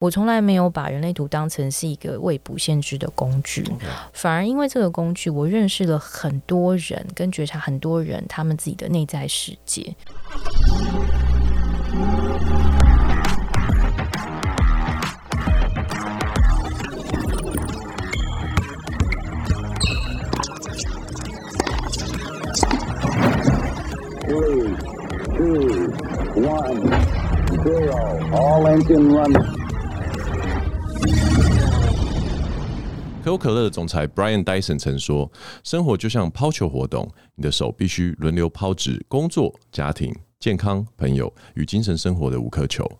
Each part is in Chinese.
我从来没有把人类图当成是一个未卜先知的工具.反而因为这个工具，我认识了很多人，跟觉察很多人他们自己的内在世界。Three, two, one, zero. All engine running. 可口可乐的总裁 Brian Dyson 曾说：“生活就像抛球活动，你的手必须轮流抛掷工作、家庭、健康、朋友与精神生活的五颗球，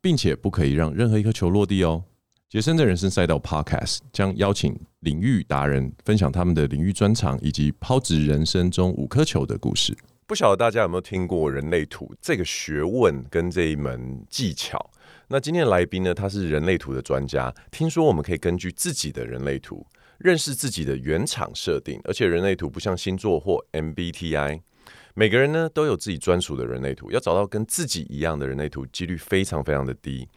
并且不可以让任何一颗球落地哦。”杰森的人生赛道 Podcast 将邀请领域达人分享他们的领域专长以及抛掷人生中五颗球的故事。不晓得大家有没有听过人类图这个学问跟这一门技巧？那今天的来宾呢，他是人类图的专家。听说我们可以根据自己的人类图认识自己的原厂设定，而且人类图不像星座或 MBTI，每个人呢都有自己专属的人类图。要找到跟自己一样的人类图，几率非常非常的低。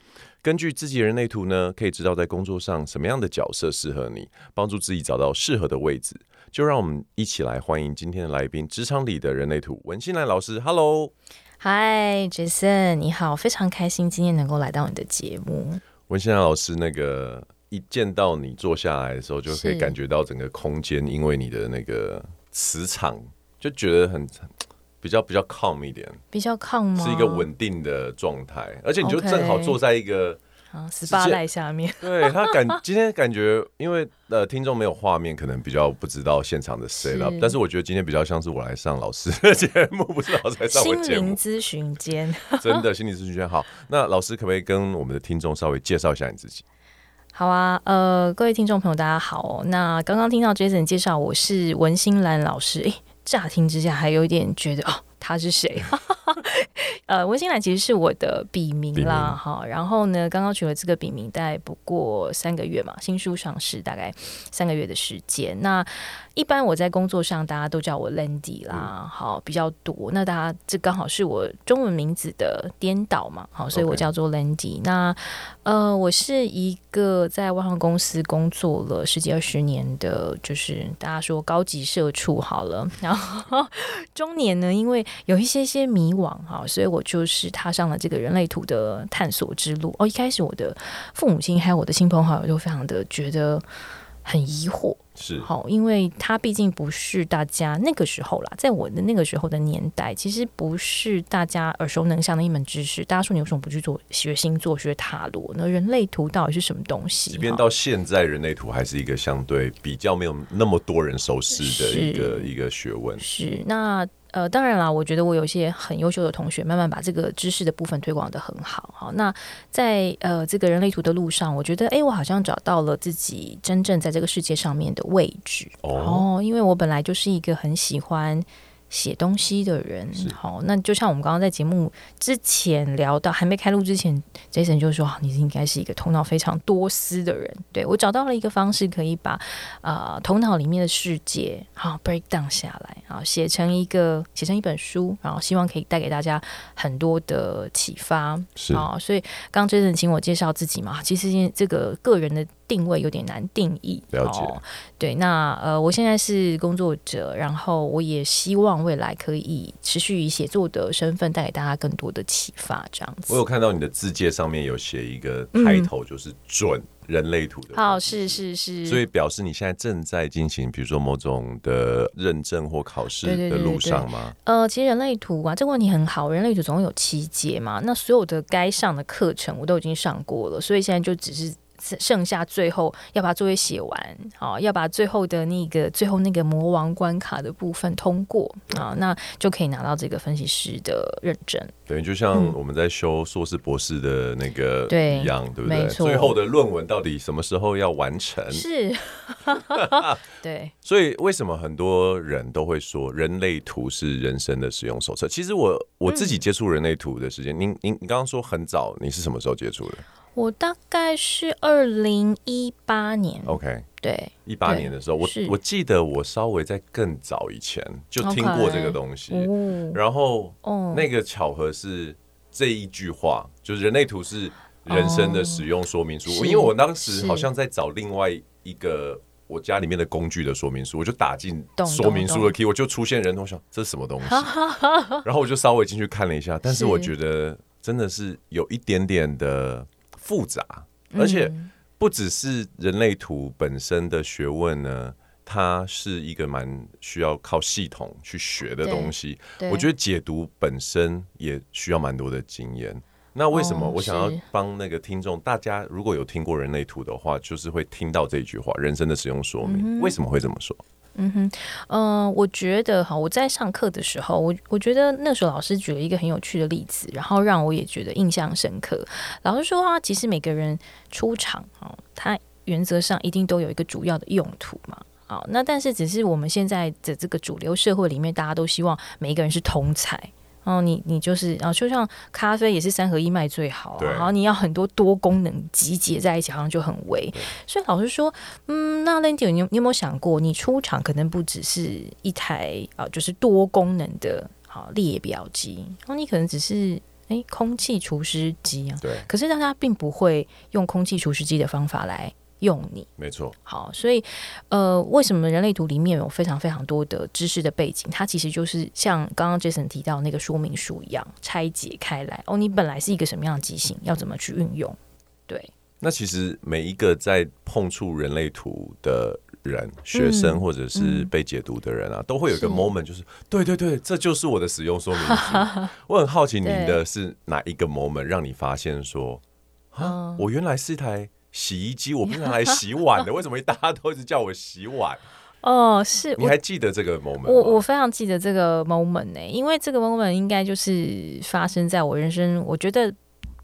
根据自己人类图呢，可以知道在工作上什么样的角色适合你，帮助自己找到适合的位置。就让我们一起来欢迎今天的来宾——职场里的人类图文心兰老师。Hello。嗨，Jason，你好，非常开心今天能够来到你的节目。文心兰老师，那个一见到你坐下来的时候，就可以感觉到整个空间，因为你的那个磁场，就觉得很比较比较 calm 一点，比较 calm 吗？是一个稳定的状态，而且你就正好坐在一个。Okay. 啊，十八代下面，对他感今天感觉，因为呃听众没有画面，可能比较不知道现场的 set up，但是我觉得今天比较像是我来上老师的节目，不是老师来上我节目。心灵咨询间，真的心理咨询间好。那老师可不可以跟我们的听众稍微介绍一下你自己？好啊，呃，各位听众朋友，大家好哦。那刚刚听到 Jason 介绍，我是文心兰老师，哎，乍听之下还有一点觉得哦。他是谁？呃，文心兰其实是我的笔名啦，哈。然后呢，刚刚取了这个笔名，大概不过三个月嘛，新书上市大概三个月的时间。那一般我在工作上，大家都叫我 Landy 啦，嗯、好比较多。那大家这刚好是我中文名字的颠倒嘛，好，所以我叫做 Landy。那呃，我是一个在外商公司工作了十几二十年的，就是大家说高级社畜好了。然后中年呢，因为有一些些迷惘哈，所以我就是踏上了这个人类图的探索之路。哦，一开始我的父母亲还有我的亲朋好友都非常的觉得很疑惑。是好，因为他毕竟不是大家那个时候啦，在我的那个时候的年代，其实不是大家耳熟能详的一门知识。大家说你为什么不去做学星座、学塔罗呢？人类图到底是什么东西？即便到现在，人类图还是一个相对比较没有那么多人熟悉的一个一个学问。是那。呃，当然啦，我觉得我有一些很优秀的同学，慢慢把这个知识的部分推广得很好。好，那在呃这个人类图的路上，我觉得，哎，我好像找到了自己真正在这个世界上面的位置。哦，哦，因为我本来就是一个很喜欢。写东西的人，好，那就像我们刚刚在节目之前聊到，还没开录之前，Jason 就说，你应该是一个头脑非常多思的人。对，我找到了一个方式，可以把啊、呃、头脑里面的世界好 break down 下来，啊，写成一个写成一本书，然后希望可以带给大家很多的启发。是啊，所以刚刚 Jason 请我介绍自己嘛，其实这个个人的。定位有点难定义，了解。哦、对，那呃，我现在是工作者，然后我也希望未来可以持续以写作的身份带给大家更多的启发，这样子。我有看到你的字界上面有写一个 title，就是准人类图的、嗯。好，是是是。所以表示你现在正在进行，比如说某种的认证或考试的路上吗？呃，其实人类图啊，这个问题很好。人类图总共有七节嘛，那所有的该上的课程我都已经上过了，所以现在就只是。剩下最后要把作业写完，好，要把最后的那个最后那个魔王关卡的部分通过啊，那就可以拿到这个分析师的认证。等于，就像我们在修硕士、博士的那个一样，嗯、对，对不对？最后的论文到底什么时候要完成？是，对。所以为什么很多人都会说人类图是人生的使用手册？其实我我自己接触人类图的时间，您您你刚刚说很早，你是什么时候接触的？我大概是二零一八年，OK，对，一八年的时候，我我记得我稍微在更早以前就听过这个东西，okay. 然后那个巧合是这一句话，就是人类图是人生的使用说明书，哦、因为我当时好像在找另外一个我家里面的工具的说明书，我就打进说明书的 key，我就出现人头，想这是什么东西，然后我就稍微进去看了一下，但是我觉得真的是有一点点的复杂，而且不只是人类图本身的学问呢。它是一个蛮需要靠系统去学的东西，我觉得解读本身也需要蛮多的经验。那为什么我想要帮那个听众？大家如果有听过人类图的话，就是会听到这句话：人生的使用说明。为什么会这么说？嗯哼，嗯、我觉得哈，我在上课的时候，我我觉得那时候老师举了一个很有趣的例子，然后让我也觉得印象深刻。老师说啊，其实每个人出场哦，他原则上一定都有一个主要的用途嘛。好，那但是只是我们现在的这个主流社会里面，大家都希望每一个人是通才。哦，你你就是啊，就像咖啡也是三合一卖最好，啊，然后你要很多多功能集结在一起，好像就很微。所以老实说，嗯，那 Landy，你你有没有想过，你出厂可能不只是一台啊，就是多功能的好列表机，然后，你可能只是哎空气除湿机啊。对。可是大家并不会用空气除湿机的方法来。用你没错，好，所以呃，为什么人类图里面有非常非常多的知识的背景？它其实就是像刚刚 Jason 提到那个说明书一样，拆解开来。哦，你本来是一个什么样的机型，要怎么去运用？对。那其实每一个在碰触人类图的人，学生或者是被解读的人啊，嗯、都会有一个 moment，就是，是对对对，这就是我的使用说明书。我很好奇，您的是哪一个 moment 让你发现说，啊，我原来是一台。洗衣机，我不是拿来洗碗的，为什么大家都一直叫我洗碗？哦，是，你还记得这个 moment？我我非常记得这个 moment 呢、欸，因为这个 moment 应该就是发生在我人生，我觉得。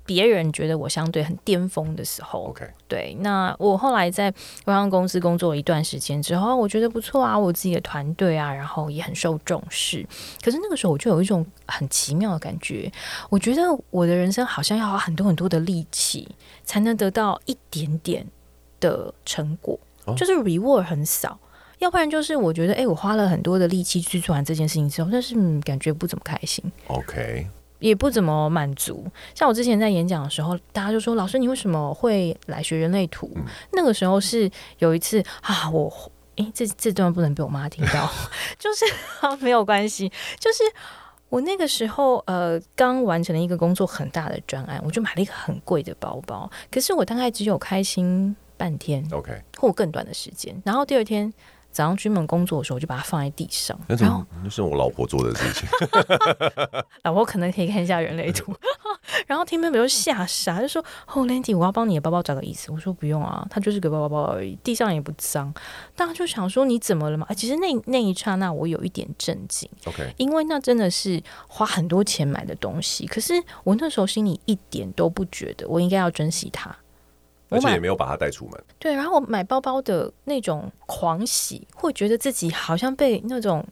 别人觉得我相对很巅峰的时候，OK，对。那我后来在外商公司工作了一段时间之后，我觉得不错啊，我自己的团队啊，然后也很受重视。可是那个时候我就有一种很奇妙的感觉，我觉得我的人生好像要花很多很多的力气才能得到一点点的成果，哦、就是 reward 很少。要不然就是我觉得，哎、欸，我花了很多的力气去做完这件事情之后，但是、嗯、感觉不怎么开心。OK。也不怎么满足。像我之前在演讲的时候，大家就说：“老师，你为什么会来学人类图？”嗯、那个时候是有一次啊，我诶，这这段不能被我妈听到，就是啊，没有关系。就是我那个时候呃，刚完成了一个工作很大的专案，我就买了一个很贵的包包。可是我大概只有开心半天，OK，或更短的时间。然后第二天。早上出门工作的时候，我就把它放在地上。然后那是我老婆做的事情。老婆可能可以看一下人类图。然后听妹妹就吓傻，就说：“哦，Landy，我要帮你的包包找个椅子。”我说：“不用啊，它就是个包包包而已，地上也不脏。”大家就想说：“你怎么了嘛？”其实那那一刹那，我有一点震惊。OK，因为那真的是花很多钱买的东西，可是我那时候心里一点都不觉得我应该要珍惜它。而且也没有把它带出门。对，然后我买包包的那种狂喜，会觉得自己好像被那种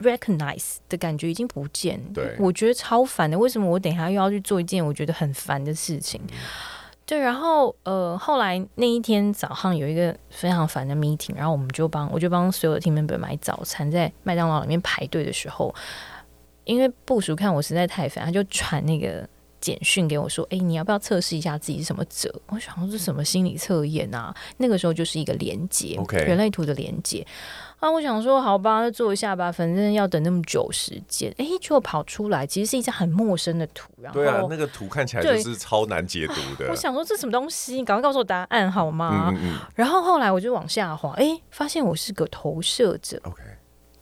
recognize 的感觉已经不见。对，我觉得超烦的。为什么我等一下又要去做一件我觉得很烦的事情？嗯、对，然后呃，后来那一天早上有一个非常烦的 meeting，然后我们就帮我就帮所有的 team member 买早餐，在麦当劳里面排队的时候，因为部署看我实在太烦，他就传那个。简讯给我说：“哎、欸，你要不要测试一下自己是什么者？”我想说，这是什么心理测验啊？那个时候就是一个连接，Okay. 人类图的连接啊。我想说，好吧，那做一下吧，反正要等那么久时间。哎、欸，结果跑出来，其实是一张很陌生的图。然后，对啊，那个图看起来就是超难解读的。我想说，这什么东西？你赶快告诉我答案好吗？嗯嗯嗯。然后后来我就往下滑，哎、欸，发现我是个投射者。OK。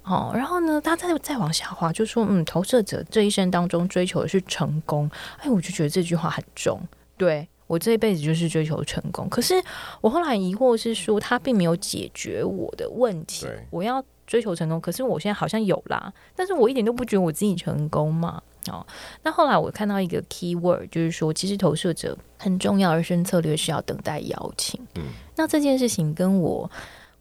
哦，然后呢，他再再往下滑，就说，嗯，投射者这一生当中追求的是成功。哎，我就觉得这句话很重。对，我这一辈子就是追求成功。可是我后来疑惑是说，他并没有解决我的问题。我要追求成功，可是我现在好像有啦，但是我一点都不觉得我自己成功嘛。哦，那后来我看到一个 key word，就是说，其实投射者很重要，人生策略是要等待邀请。嗯，那这件事情跟我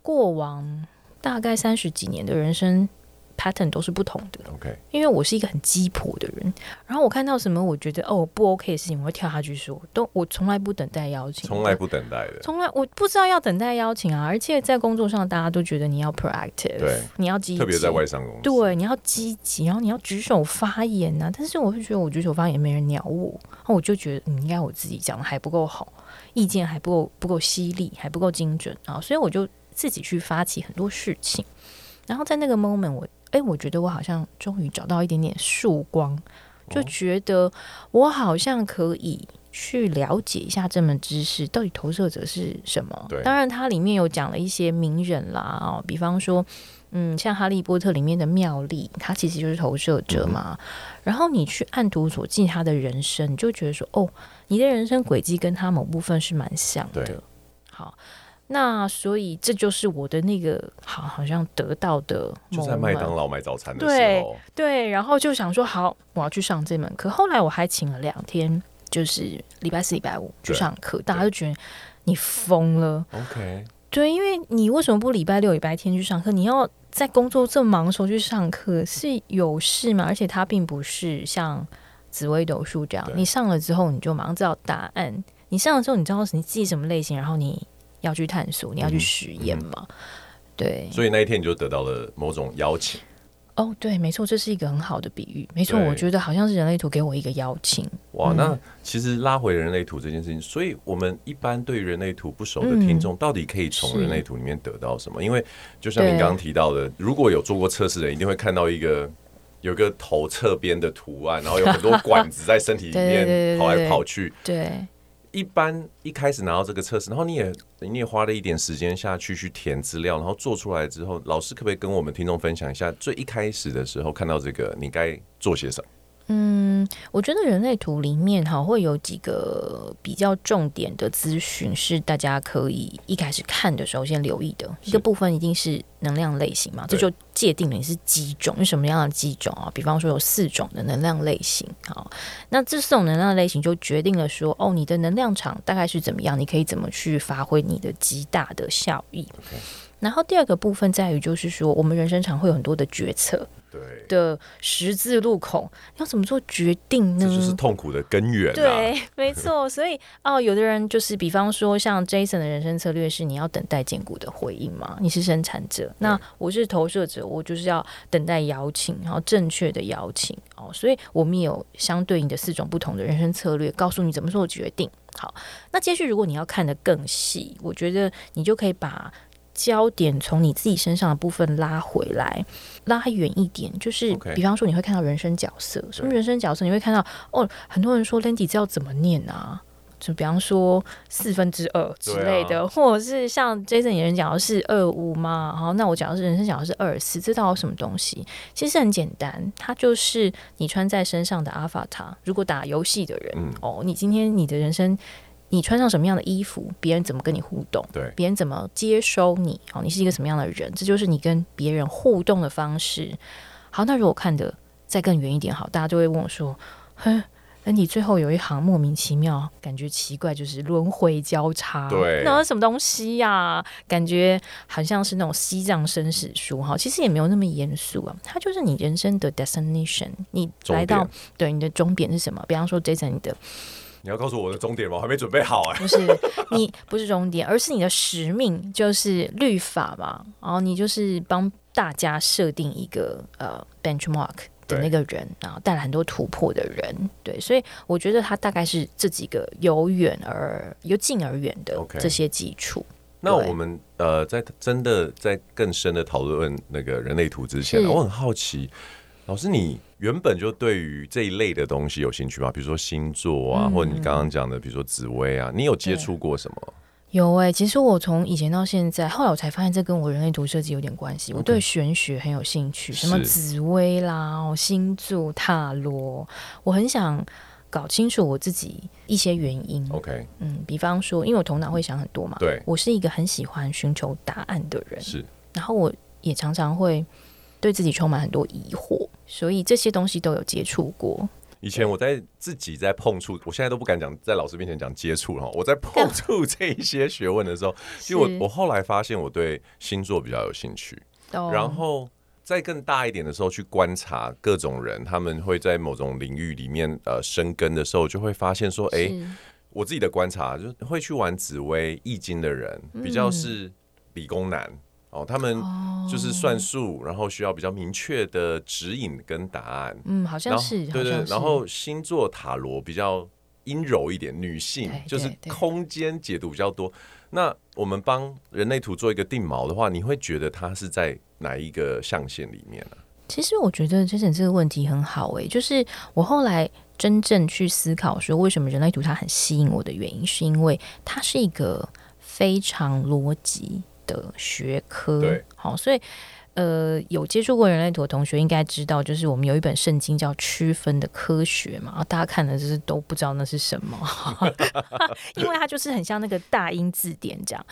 过往。大概三十几年的人生 pattern 都是不同的。OK，因为我是一个很鸡婆的人，然后我看到什么我觉得哦不 OK 的事情，我会跳下去说，都我从来不等待邀请，从来不等待的，从来我不知道要等待邀请啊，而且在工作上大家都觉得你要 proactive，对，你要积极，特别在外商公司，对，你要积极，然后你要举手发言啊。但是我会觉得我举手发言没人鸟我，然后我就觉得你应该我自己讲的还不够好，意见还不够不够犀利，还不够精准啊，所以我就自己去发起很多事情。然后在那个 moment，我哎，我觉得我好像终于找到一点点曙光，就觉得我好像可以去了解一下这门知识到底投射者是什么。对，当然它里面有讲了一些名人啦，哦，比方说，嗯，像《哈利波特》里面的妙丽，他其实就是投射者嘛。嗯、然后你去按图索骥他的人生，你就觉得说，哦，你的人生轨迹跟他某部分是蛮像的。好。那所以这就是我的那个好，好像得到的，就在麦当劳买早餐的时候，对对，然后就想说好，我要去上这门课。后来我还请了两天，就是礼拜四、礼拜五去上课，大家就觉得你疯了。OK，对，因为你为什么不礼拜六、礼拜天去上课？你要在工作这么忙的时候去上课，是有事吗？而且它并不是像紫微斗数这样，你上了之后你就马上知道答案。你上了之后，你知道你自己什么类型，然后你。要去探索，你要去实验嘛？对，所以那一天你就得到了某种邀请。哦，对，没错，这是一个很好的比喻。没错，我觉得好像是人类图给我一个邀请。哇，嗯、那其实拉回人类图这件事情，所以我们一般对人类图不熟的听众，到底可以从人类图里面得到什么？因为就像你刚刚提到的，如果有做过测试的人，一定会看到一个有一个头侧边的图案，然后有很多管子在身体里面跑来跑去。对。一般一开始拿到这个测试，然后你也你也花了一点时间下去去填资料，然后做出来之后，老师可不可以跟我们听众分享一下，最一开始的时候看到这个，你该做些什么？嗯，我觉得人类图里面哈会有几个比较重点的资讯，是大家可以一开始看的时候先留意的。一个部分一定是能量类型嘛，这就界定了你是几种，是什么样的几种啊？比方说有四种的能量类型，好，那这四种能量类型就决定了说，哦，你的能量场大概是怎么样，你可以怎么去发挥你的极大的效益。Okay. 然后第二个部分在于，就是说我们人生常会有很多的决策，对的十字路口，要怎么做决定呢？这就是痛苦的根源啊。对，没错。所以哦，有的人就是，比方说像 Jason 的人生策略是，你要等待荐骨的回应嘛。你是生产者，那我是投射者，我就是要等待邀请，然后正确的邀请哦。所以我们也有相对应的四种不同的人生策略，告诉你怎么做决定。好，那接续如果你要看得更细，我觉得你就可以把。焦点从你自己身上的部分拉回来，拉远一点，就是比方说你会看到人生角色，什么人生角色？你会看到哦，很多人说 Landy 这要怎么念啊？就比方说四分之二之类的，或者是像 Jason 有人讲的是二五吗？好，那我讲的是人生讲的是二四，这到底什么东西？其实很简单，它就是你穿在身上的 Avatar。如果打游戏的人，嗯、哦，你今天你的人生。你穿上什么样的衣服，别人怎么跟你互动？对，别人怎么接收你？哦，你是一个什么样的人？这就是你跟别人互动的方式。好，那如果看的再更远一点，好，大家就会问我说：“哼，那你最后有一行莫名其妙，感觉奇怪，就是轮回交叉，对，那什么东西呀、啊？感觉好像是那种西藏生死书哈，其实也没有那么严肃啊，它就是你人生的 destination，你来到对你的终点是什么？比方说，Jason，你的。你要告诉我的终点吗？我还没准备好哎、欸。不是，你不是终点，而是你的使命，就是律法嘛。然后你就是帮大家设定一个呃 benchmark 的那个人，然后带来很多突破的人。对，所以我觉得他大概是这几个由远而由近而远的这些基础。那我们呃，在真的在更深的讨论那个人类图之前，我很好奇，老师你。原本就对于这一类的东西有兴趣吗？比如说星座啊，嗯、或者你刚刚讲的，比如说紫薇啊，你有接触过什么？有哎、欸，其实我从以前到现在，后来我才发现这跟我人类图设计有点关系。我对玄学很有兴趣，什么紫薇啦、星座、塔罗，我很想搞清楚我自己一些原因。OK，嗯，比方说，因为我头脑会想很多嘛，对，我是一个很喜欢寻求答案的人，是，然后我也常常会对自己充满很多疑惑。所以这些东西都有接触过。以前我在自己在碰触，我现在都不敢讲在老师面前讲接触哈。我在碰触这一些学问的时候，因为我我后来发现我对星座比较有兴趣。然后在更大一点的时候去观察各种人，他们会在某种领域里面呃生根的时候，就会发现说，哎、欸，我自己的观察就是会去玩紫薇易经的人，比较是理工男、嗯、哦，他们就是算术，然后需要比较明确的指引跟答案。嗯，好像是，对，对对。然后星座塔罗比较阴柔一点，女性就是空间解读比较多。那我们帮人类图做一个定锚的话，你会觉得它是在？哪一个象限里面呢、啊？其实我觉得 Jason 这个问题很好诶、欸，就是我后来真正去思考说，为什么人类图它很吸引我的原因，是因为它是一个非常逻辑的学科。对，好，所以。呃，有接触过人类图的同学应该知道，就是我们有一本圣经叫《区分的科学》嘛，大家看的就是都不知道那是什么，因为它就是很像那个大英字典这样。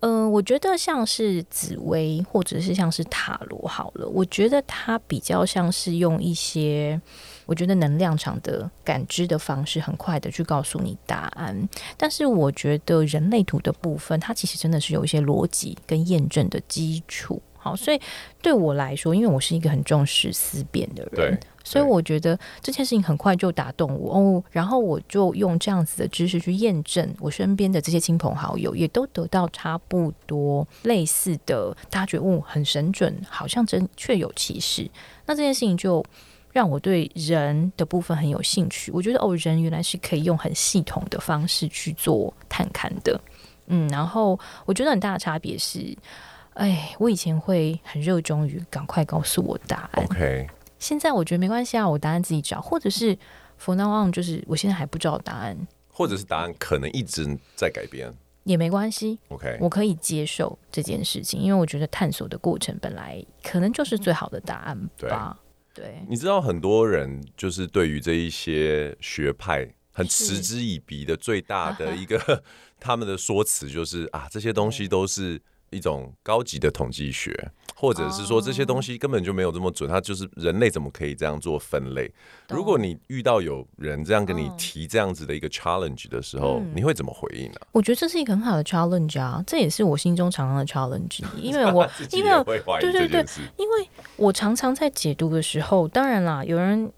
嗯、呃，我觉得像是紫薇或者是像是塔罗好了，我觉得它比较像是用一些我觉得能量场的感知的方式，很快的去告诉你答案。但是我觉得人类图的部分，它其实真的是有一些逻辑跟验证的基础。好，所以对我来说，因为我是一个很重视思辨的人，所以我觉得这件事情很快就打动我哦。然后我就用这样子的知识去验证，我身边的这些亲朋好友也都得到差不多类似的，大家觉得哦，很神准，好像真确有其事。那这件事情就让我对人的部分很有兴趣。我觉得哦，人原来是可以用很系统的方式去做探勘的。嗯，然后我觉得很大的差别是。哎，我以前会很热衷于赶快告诉我答案。OK，现在我觉得没关系啊，我答案自己找，或者是 for now on，就是我现在还不知道答案，或者是答案可能一直在改变，也没关系。OK，我可以接受这件事情，因为我觉得探索的过程本来可能就是最好的答案吧。对，你知道很多人就是对于这一些学派很嗤之以鼻的最大的一个 他们的说辞就是啊，这些东西都是。一种高级的统计学，或者是说这些东西根本就没有这么准，它就是人类怎么可以这样做分类？如果你遇到有人这样跟你提这样子的一个 challenge 的时候，你会怎么回应呢？我觉得这是一个很好的 challenge 啊，这也是我心中常常的 challenge，因为我 因为对对对，因为我常常在解读的时候，当然啦，有人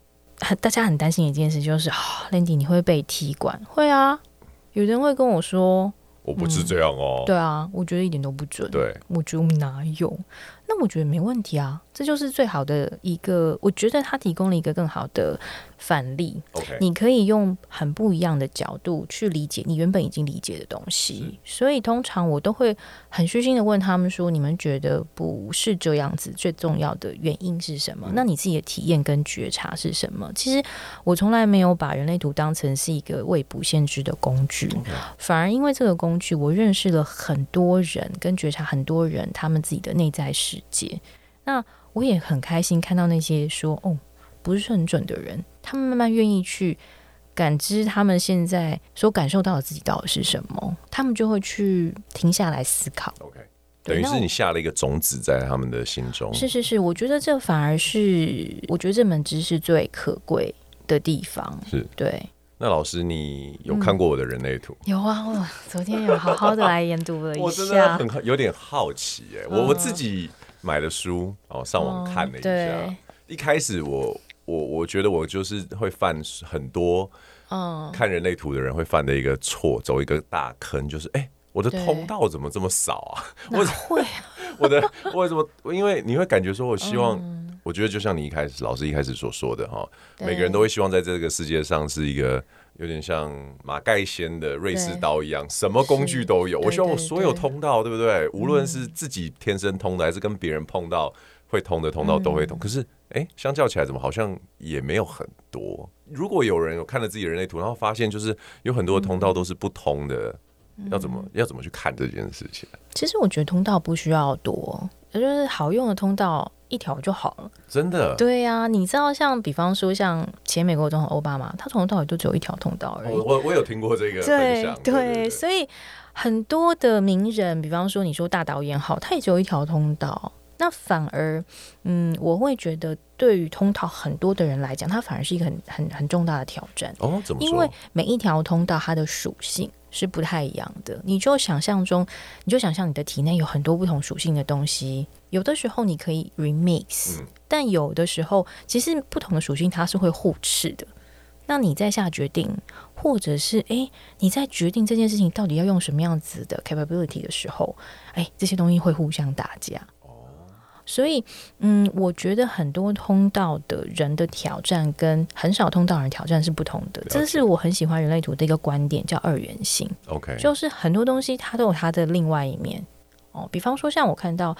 大家很担心一件事，就是啊，Landy 你会被踢馆？会啊，有人会跟我说。我不是这样哦、嗯。对啊，我觉得一点都不准。对，我觉得我们哪有？那我觉得没问题啊，这就是最好的一个。我觉得他提供了一个更好的范例。OK，你可以用很不一样的角度去理解你原本已经理解的东西。所以通常我都会很虚心的问他们说：“你们觉得不是这样子？最重要的原因是什么？嗯、那你自己的体验跟觉察是什么？”其实我从来没有把人类图当成是一个未卜先知的工具.反而因为这个工具，我认识了很多人，跟觉察很多人他们自己的内在世界。那我也很开心看到那些说哦，不是很准的人，他们慢慢愿意去感知他们现在所感受到的自己到底是什么，他们就会去停下来思考。OK，等于是你下了一个种子在他们的心中。是是是，我觉得这反而是我觉得这门知识最可贵的地方。是对。那老师，你有看过我的人类图？嗯、有啊，我昨天有好好的来研读了一下，我真的很有点好奇哎、欸，我、嗯、我自己。买了书，然后上网看了一下。嗯、一开始我我我觉得我就是会犯很多，嗯，看人类图的人会犯的一个错，走一个大坑，就是哎、欸，我的通道怎么这么少啊？我会，我的为什么？因为你会感觉说，我希望，嗯、我觉得就像你一开始老师一开始所说的哈，每个人都会希望在这个世界上是一个。有点像马盖先的瑞士刀一样，什么工具都有。我希望我所有通道，对不对？无论是自己天生通的，还是跟别人碰到会通的通道都会通。可是，哎，相较起来，怎么好像也没有很多？如果有人有看了自己的人类图，然后发现就是有很多的通道都是不通的，要怎么要怎么去看这件事情？其实我觉得通道不需要多，也就是好用的通道。一条就好了，真的。对呀、啊，你知道，像比方说，像前美国总统奥巴马，他从头到尾都只有一条通道而已。我我，我有听过这个。对对，所以很多的名人，比方说你说大导演好，他也只有一条通道。那反而，嗯，我会觉得对于通道很多的人来讲，它反而是一个很很很重大的挑战。哦，怎么说？因为每一条通道它的属性是不太一样的。你就想象中，你就想象你的体内有很多不同属性的东西，有的时候你可以 remix，、嗯、但有的时候其实不同的属性它是会互斥的。那你在下决定，或者是诶，你在决定这件事情到底要用什么样子的 capability 的时候，诶，这些东西会互相打架。所以，嗯，我觉得很多通道的人的挑战跟很少通道人挑战是不同的。这是我很喜欢人类图的一个观点，叫二元性。OK，就是很多东西它都有它的另外一面。哦，比方说像我看到，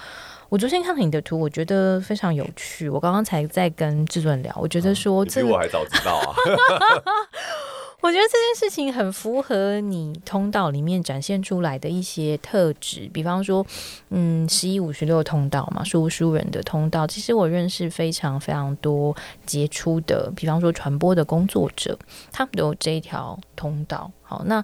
我昨天看了你的图，我觉得非常有趣。我刚刚才在跟制作人聊，我觉得说这个，比我还早知道啊。我觉得这件事情很符合你通道里面展现出来的一些特质，比方说，嗯，十一五十六通道嘛，说书人的通道，其实我认识非常非常多杰出的，比方说传播的工作者，他们都有这一条通道。好，那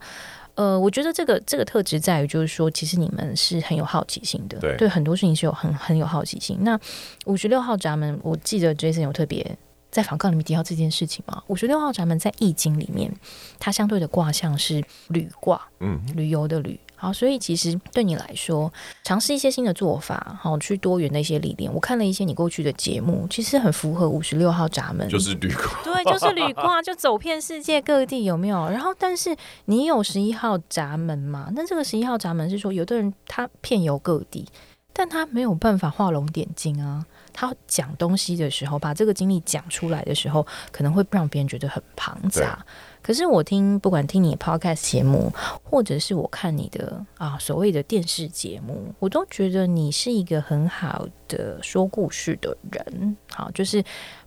呃，我觉得这个这个特质在于，就是说，其实你们是很有好奇心的，对，对很多事情是有很很有好奇心。那五十六号闸门，我记得 Jason 有特别。在访纲里面提到这件事情嘛，五十六号闸门在易经里面，它相对的卦象是旅卦，嗯，旅游的旅。好，所以其实对你来说，尝试一些新的做法，好，去多元的一些历练。我看了一些你过去的节目，其实很符合五十六号闸门，就是旅卦，对，就是旅卦，就走遍世界各地，有没有？然后，但是你有十一号闸门嘛？那这个十一号闸门是说，有的人他遍游各地，但他没有办法画龙点睛啊。他讲东西的时候，把这个经历讲出来的时候，可能会让别人觉得很庞杂。可是我听，不管听你的 podcast 节目，或者是我看你的啊所谓的电视节目，我都觉得你是一个很好的说故事的人。好，就是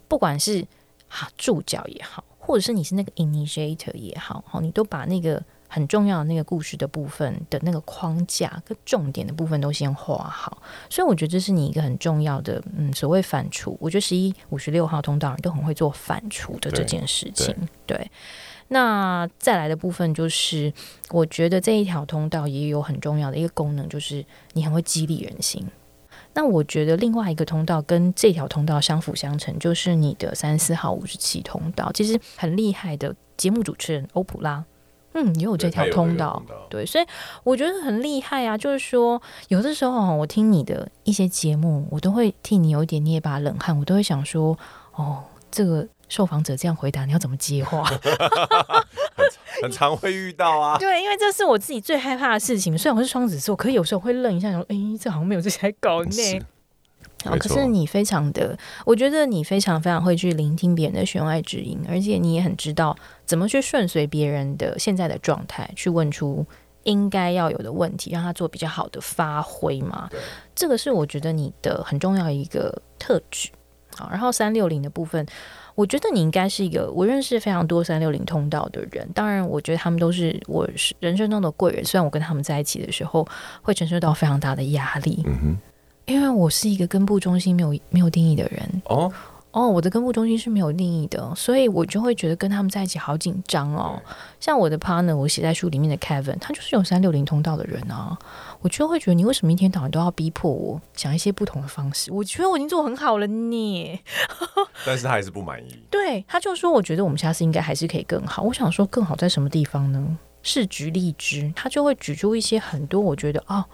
不管是啊助教也好，或者是你是那个 initiator 也好，好，你都把那个。很重要的那个故事的部分的那个框架跟重点的部分都先画好，所以我觉得这是你一个很重要的，嗯，所谓反刍。我觉得十一五十六号通道人都很会做反刍的这件事情。对，对，那再来的部分就是，我觉得这一条通道也有很重要的一个功能，就是你很会激励人心。那我觉得另外一个通道跟这条通道相辅相成，就是你的三四号五十七通道，其实很厉害的节目主持人欧普拉。嗯，也有这条通道，对，所以我觉得很厉害啊。就是说，有的时候我听你的一些节目，我都会替你有一点捏把冷汗，我都会想说，哦，这个受访者这样回答，你要怎么接话？很，很常会遇到啊。对，因为这是我自己最害怕的事情。虽然我是双子座，可以有时候会愣一下，说，哎，这好像没有这些搞内。哦，可是你非常的，我觉得你非常非常会去聆听别人的弦外之音，而且你也很知道怎么去顺随别人的现在的状态，去问出应该要有的问题，让他做比较好的发挥嘛。这个是我觉得你的很重要一个特质。好，然后三六零的部分，我觉得你应该是一个我认识非常多三六零通道的人，当然，我觉得他们都是我人生中的贵人。虽然我跟他们在一起的时候会承受到非常大的压力。嗯哼。因为我是一个根部中心没有没有定义的人哦哦，我的根部中心是没有定义的，所以我就会觉得跟他们在一起好紧张哦。像我的 partner，我写在书里面的 Kevin，他就是有三六零通道的人啊，我就会觉得你为什么一天到晚都要逼迫我想一些不同的方式？我觉得我已经做很好了呢，但是他还是不满意。对，他就说，我觉得我们下次应该还是可以更好。我想说，更好在什么地方呢？是举例之，他就会举出一些很多，我觉得啊。哦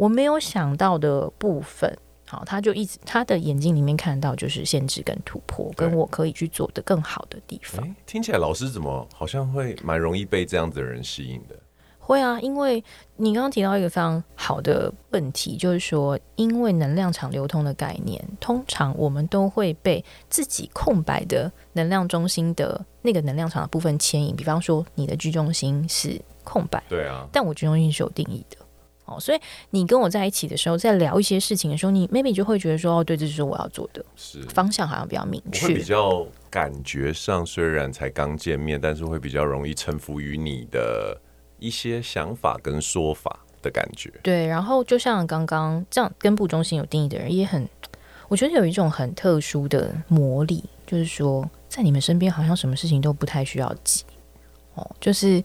我没有想到的部分，好，他就一直他的眼睛里面看到就是限制跟突破，跟我可以去做的更好的地方。听起来老师怎么好像会蛮容易被这样子的人吸引的？会啊，因为你刚刚提到一个非常好的问题，就是说，因为能量场流通的概念，通常我们都会被自己空白的能量中心的那个能量场的部分牵引。比方说，你的居中心是空白，对啊，但我居中心是有定义的。所以你跟我在一起的时候，在聊一些事情的时候，你 maybe 就会觉得说，哦，对，这就是我要做的，是方向好像比较明确，比较感觉上虽然才刚见面，但是会比较容易臣服于你的一些想法跟说法的感觉。对，然后就像刚刚这样，根部中心有定义的人，也很，我觉得有一种很特殊的魔力，就是说，在你们身边好像什么事情都不太需要急，哦，就是。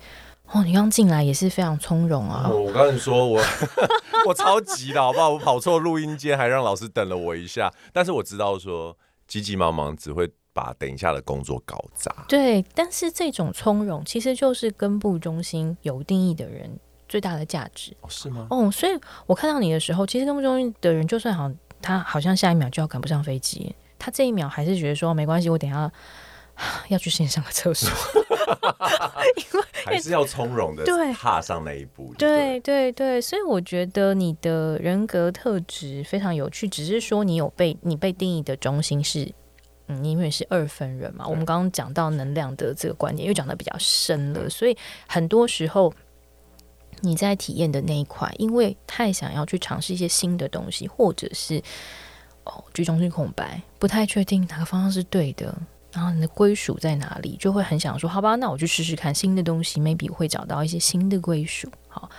哦，你刚进来也是非常从容啊！我跟你说，我 我超急的，好不好？我跑错录音间，还让老师等了我一下。但是我知道说，急急忙忙只会把等一下的工作搞砸。对，但是这种从容其实就是根部中心有定义的人最大的价值。哦，是吗？哦，所以我看到你的时候，其实根部中心的人，就算好像他好像下一秒就要赶不上飞机，他这一秒还是觉得说没关系，我等一下。要去先上个厕所，因为还是要从容的对踏上那一步。对对对，所以我觉得你的人格特质非常有趣，只是说你有被你被定义的中心是，嗯，因为是二分人嘛。我们刚刚讲到能量的这个观点，又讲的比较深了，所以很多时候你在体验的那一块，因为太想要去尝试一些新的东西，或者是哦，居中心空白，不太确定哪个方向是对的。然后你的归属在哪里，就会很想说，好吧，那我去试试看新的东西，maybe 会找到一些新的归属。好，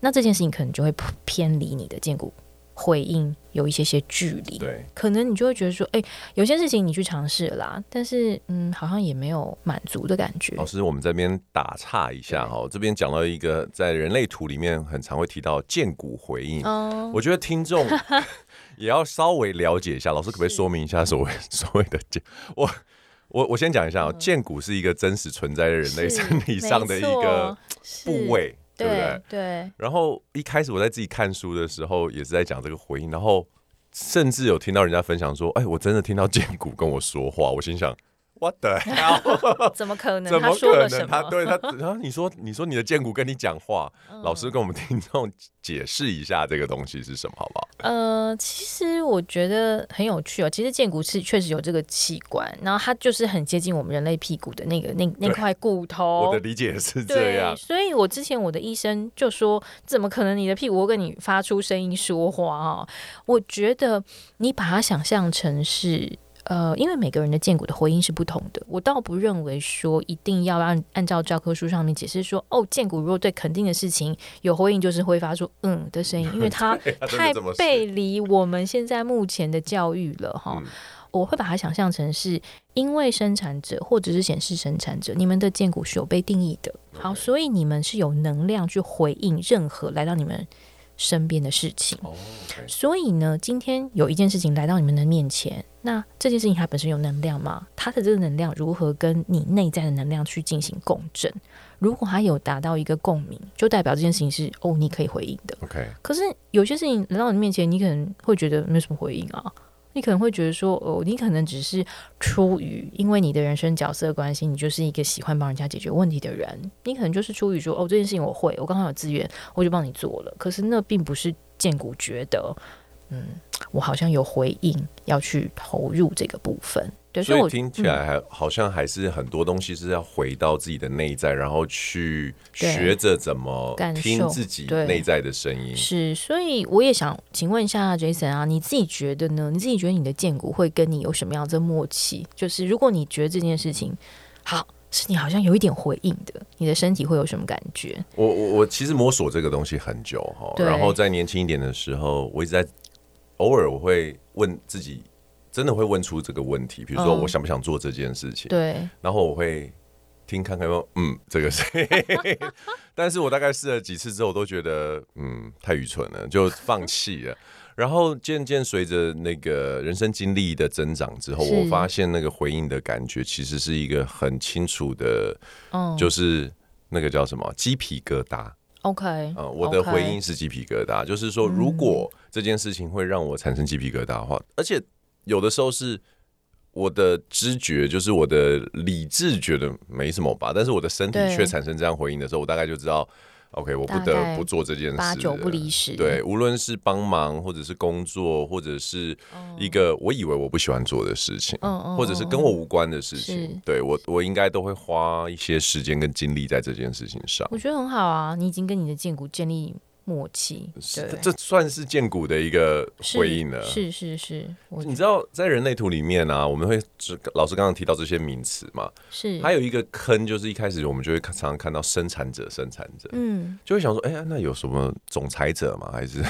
那这件事情可能就会偏离你的建骨回应，有一些些距离。对，可能你就会觉得说，哎，有些事情你去尝试啦，但是嗯，好像也没有满足的感觉。老师，我们这边打岔一下哈，这边讲到一个在人类图里面很常会提到建骨回应。嗯，我觉得听众 也要稍微了解一下，老师可不可以说明一下所谓 所谓的建我？我我先讲一下啊，荐骨是一个真实存在的人类身体上的一个部位，对不对？对。然后一开始我在自己看书的时候，也是在讲这个回应，然后甚至有听到人家分享说：“哎，我真的听到剑骨跟我说话。”我心想。What the hell？怎么可能？怎么可能？他对他，然后你说，你说你的剑骨跟你讲话，嗯、老师跟我们听众解释一下这个东西是什么，好不好？呃，其实我觉得很有趣哦。其实剑骨是确实有这个器官，然后它就是很接近我们人类屁股的那个那那块骨头。我的理解是这样，所以我之前我的医生就说，怎么可能你的屁股会跟你发出声音说话啊？我觉得你把它想象成是。呃，因为每个人的荐骨的回应是不同的，我倒不认为说一定要按按照教科书上面解释说，哦，荐骨如果对肯定的事情有回应，就是会发出嗯的声音，因为它太背离我们现在目前的教育了哈。嗯、我会把它想象成是因为生产者或者是显示生产者，你们的荐骨是有被定义的，好，所以你们是有能量去回应任何来到你们。身边的事情，oh. 所以呢，今天有一件事情来到你们的面前，那这件事情它本身有能量吗？它的这个能量如何跟你内在的能量去进行共振？如果它有达到一个共鸣，就代表这件事情是哦，你可以回应的。OK，可是有些事情来到你面前，你可能会觉得没什么回应啊。你可能会觉得说，哦，你可能只是出于因为你的人生角色关系，你就是一个喜欢帮人家解决问题的人。你可能就是出于说，哦，这件事情我会，我刚好有资源，我就帮你做了。可是那并不是建谷觉得，嗯，我好像有回应要去投入这个部分。对，所以听起来还好像还是很多东西是要回到自己的内在，然后去学着怎么听自己内在的声音。是，所以我也想请问一下 Jason 啊，你自己觉得呢？你自己觉得你的荐骨会跟你有什么样的默契？就是如果你觉得这件事情好，是你好像有一点回应的，你的身体会有什么感觉？我我我其实摸索这个东西很久哈，然后在年轻一点的时候，我一直在偶尔我会问自己。真的会问出这个问题，比如说我想不想做这件事情？嗯、对，然后我会听看看说，嗯，这个是，但是我大概试了几次之后，我都觉得嗯太愚蠢了，就放弃了。然后渐渐随着那个人生经历的增长之后，我发现那个回应的感觉其实是一个很清楚的，嗯、就是那个叫什么鸡皮疙瘩。OK，嗯，我的回应是鸡皮疙瘩，就是说如果这件事情会让我产生鸡皮疙瘩的话，而且。有的时候是我的知觉，就是我的理智觉得没什么吧，但是我的身体却产生这样回应的时候，我大概就知道，OK，我不得不做这件事，八九不离十。对，无论是帮忙，或者是工作，或者是一个我以为我不喜欢做的事情，或者是跟我无关的事情，对我，我应该都会花一些时间跟精力在这件事情上。我觉得很好啊，你已经跟你的建骨建立。默契，这算是建股的一个回应了。是是是，你知道在人类图里面啊，我们会老师刚刚提到这些名词嘛？是，还有一个坑，就是一开始我们就会常常看到生产者，生产者，嗯，就会想说，哎呀，那有什么总裁者吗？还是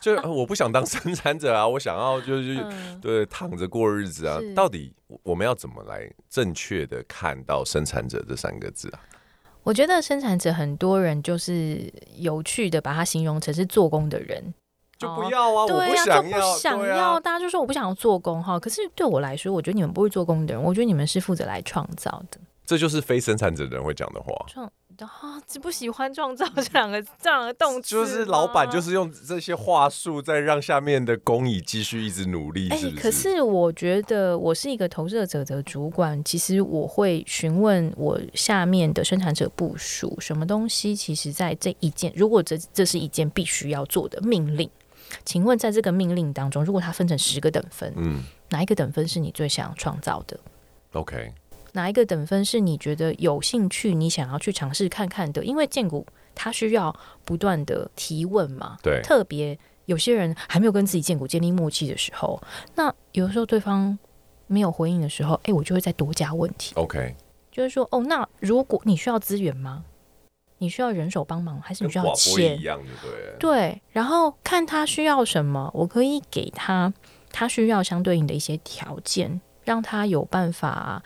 就我不想当生产者啊，我想要就是对躺着过日子啊。到底我们要怎么来正确的看到生产者这三个字啊？我觉得生产者很多人就是有趣的把它形容成是做工的人就不要啊，对啊，我不想就要，不想要，要大家就说我不想要做工哈。可是对我来说，我觉得你们不会做工的人，我觉得你们是负责来创造的。这就是非生产者的人会讲的话。创啊，只不喜欢创造这两个这两个动词，就是老板就是用这些话术在让下面的工蚁继续一直努力，是不是？欸，可是我觉得我是一个投射者的主管，其实我会询问我下面的生产者部署，什么东西，其实在这一件，如果这这是一件必须要做的命令，请问在这个命令当中，如果它分成十个等分，嗯，哪一个等分是你最想创造的？OK。哪一个等分是你觉得有兴趣，你想要去尝试看看的？因为建股它需要不断的提问嘛。对。特别有些人还没有跟自己建股建立默契的时候，那有的时候对方没有回应的时候，哎，我就会再多加问题。OK。就是说，哦，那如果你需要资源吗？你需要人手帮忙，还是你需要钱？一样，对。对。然后看他需要什么，我可以给他他需要相对应的一些条件，让他有办法。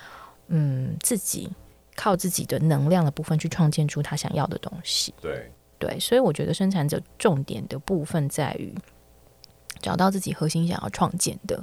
嗯，自己靠自己的能量的部分去创建出他想要的东西。对对，所以我觉得生产者重点的部分在于找到自己核心想要创建的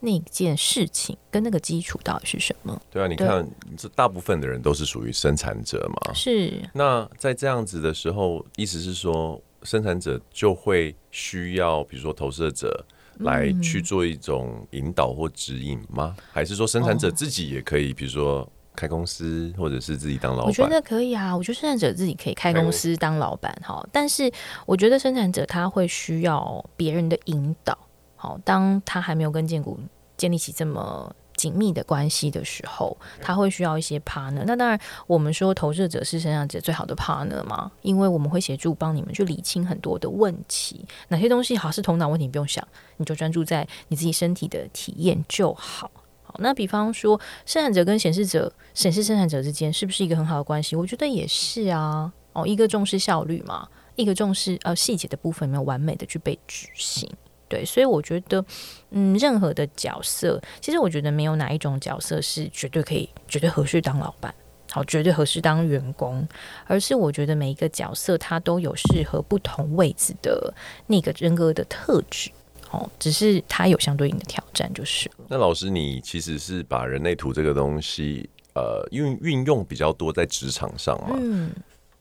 那件事情跟那个基础到底是什么。对啊，你看，这大部分的人都是属于生产者嘛。是。那在这样子的时候，意思是说，生产者就会需要，比如说投射者。来去做一种引导或指引吗？还是说生产者自己也可以，比如说开公司，或者是自己当老板？我觉得可以啊，我觉得生产者自己可以开公司当老板哈。但是我觉得生产者他会需要别人的引导。好，当他还没有跟建股建立起这么。紧密的关系的时候，他会需要一些 partner。那当然，我们说投射者是生产者最好的 partner 嘛，因为我们会协助帮你们去理清很多的问题。哪些东西好是头脑问题，不用想，你就专注在你自己身体的体验就好。好，那比方说，生产者跟显示者、显示生产者之间是不是一个很好的关系？我觉得也是啊。哦，一个重视效率嘛，一个重视呃细节的部分有没有完美的去被执行。对，所以我觉得，嗯，任何的角色，其实我觉得没有哪一种角色是绝对可以、绝对合适当老板，好，绝对合适当员工，而是我觉得每一个角色它都有适合不同位置的那个人格的特质，哦，只是它有相对应的挑战，就是。那老师，你其实是把人类图这个东西，呃，运运用比较多在职场上嘛？嗯。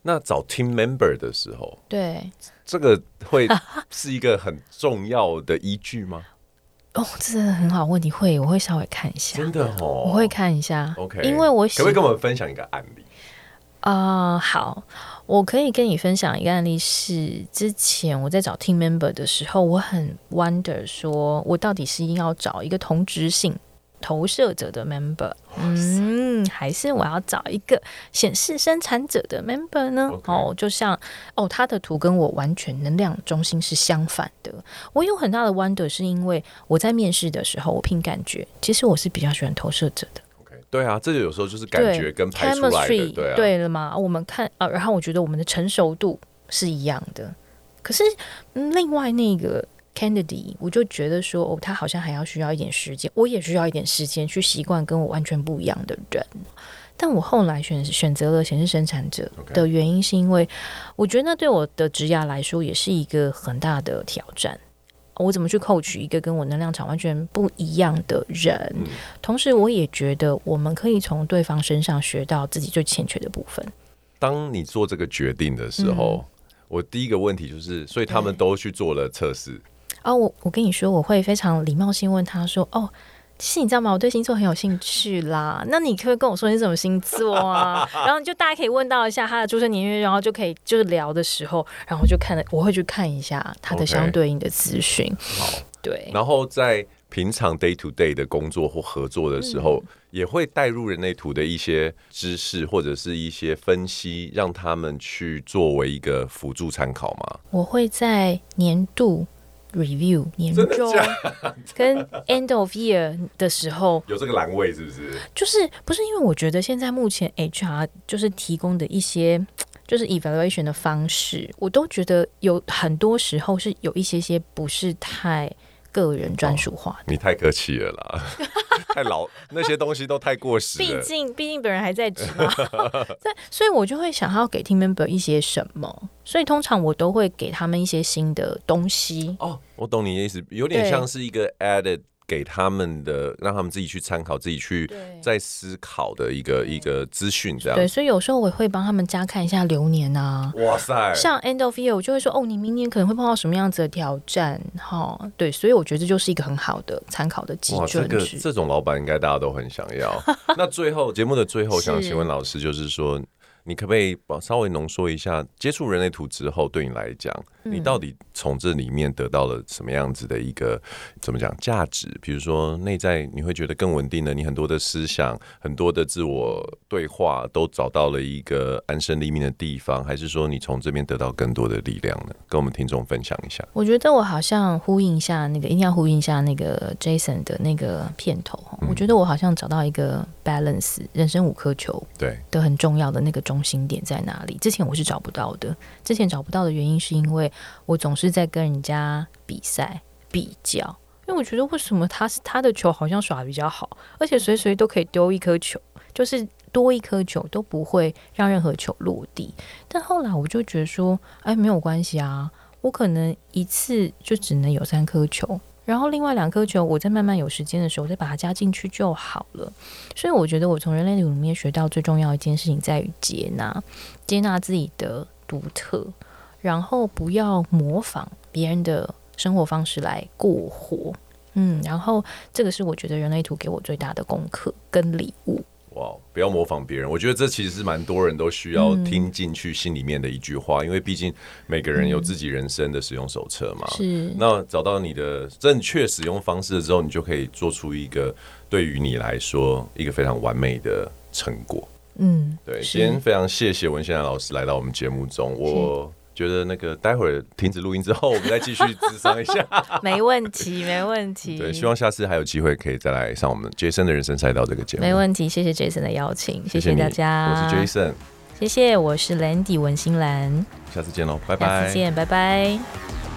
那找 team member 的时候，对。这个会是一个很重要的依据吗？哦，这是很好问题，会我会稍微看一下，真的哦，我会看一下。OK，因为我可不可以跟我们分享一个案例？啊、呃，好，我可以跟你分享一个案例，是之前我在找 team member 的时候，我很 wonder 说，我到底是要找一个同职性。投射者的 member，嗯，还是我要找一个显示生产者的 member 呢.哦，就像哦，他的图跟我完全能量中心是相反的。我有很大的 wonder，是因为我在面试的时候，我凭感觉，其实我是比较喜欢投射者的。OK，对啊，这个有时候就是感觉跟排出来的对啊，对了嘛？我们看啊，然后我觉得我们的成熟度是一样的，可是另外那个。Kennedy，我就觉得说，哦，他好像还要需要一点时间，我也需要一点时间去习惯跟我完全不一样的人。但我后来选选择了显示生产者的原因，是因为我觉得那对我的职业来说也是一个很大的挑战。我怎么去 coach 一个跟我能量场完全不一样的人？嗯。同时，我也觉得我们可以从对方身上学到自己最欠缺的部分。当你做这个决定的时候，嗯，我第一个问题就是，所以他们都去做了测试。哦，我我跟你说，我会非常礼貌性问他说：“哦，其实你知道吗？我对星座很有兴趣啦。那你可不可以跟我说你是什么星座啊？然后就大家可以问到一下他的出生年月，然后就可以就是聊的时候，然后就看了，我会去看一下他的相对应的资讯。对。然后在平常 day to day 的工作或合作的时候，嗯、也会带入人类图的一些知识或者是一些分析，让他们去作为一个辅助参考吗？我会在年度。Review 年终 跟 end of year 的时候 有这个栏位是不是？就是不是因为我觉得现在目前 HR 就是提供的一些 就是 evaluation 的方式，我都觉得有很多时候是有一些些不是太个人专属化的。你太客气了啦。太老，那些东西都太过时了。毕竟，毕竟本人还在职嘛。对，所以我就会想要给 team member 一些什么，所以通常我都会给他们一些新的东西。哦，我懂你的意思，有点像是一个 added。给他们的，让他们自己去参考，自己去在思考的一个一个资讯，这样。对，所以有时候我会帮他们加看一下流年啊。哇塞！像 end of year，我就会说，哦，你明年可能会碰到什么样子的挑战，哈。对，所以我觉得这就是一个很好的参考的基准。哇，这个这种老板应该大家都很想要。那最后节目的最后，想请问老师，就是说。你可不可以稍微浓缩一下，接触人类图之后，对你来讲，你到底从这里面得到了什么样子的一个怎么讲价值？比如说内在你会觉得更稳定的，你很多的思想、很多的自我对话都找到了一个安身立命的地方，还是说你从这边得到更多的力量呢？跟我们听众分享一下。我觉得我好像呼应一下那个，一定要呼应一下那个 Jason 的那个片头。我觉得我好像找到一个 balance，人生五颗球，对的很重要的那个。中心点在哪里？之前我是找不到的。之前找不到的原因是因为我总是在跟人家比赛比较，因为我觉得为什么他是他的球好像耍得比较好，而且随随都可以丢一颗球，就是多一颗球都不会让任何球落地。但后来我就觉得说，哎，没有关系啊，我可能一次就只能有三颗球。然后另外两颗球，我在慢慢有时间的时候，再把它加进去就好了。所以我觉得我从人类里面学到最重要一件事情，在于接纳，接纳自己的独特，然后不要模仿别人的生活方式来过活。嗯，然后这个是我觉得人类图给我最大的功课跟礼物。哇，wow, 不要模仿别人，我觉得这其实是蛮多人都需要听进去心里面的一句话，嗯、因为毕竟每个人有自己人生的使用手册嘛。是，那找到你的正确使用方式之后，你就可以做出一个对于你来说一个非常完美的成果。嗯，对，是今天非常谢谢文先生老师来到我们节目中，我。觉得那个待会儿停止录音之后，我们再继续咨商一下。没问题，没问题。对，希望下次还有机会可以再来上我们 Jason 的人生赛道这个节目。没问题，谢谢 Jason 的邀请，谢谢大家。我是 Jason，谢谢，我是 Landy 文心兰。下次见喽，拜拜。下次见，拜拜。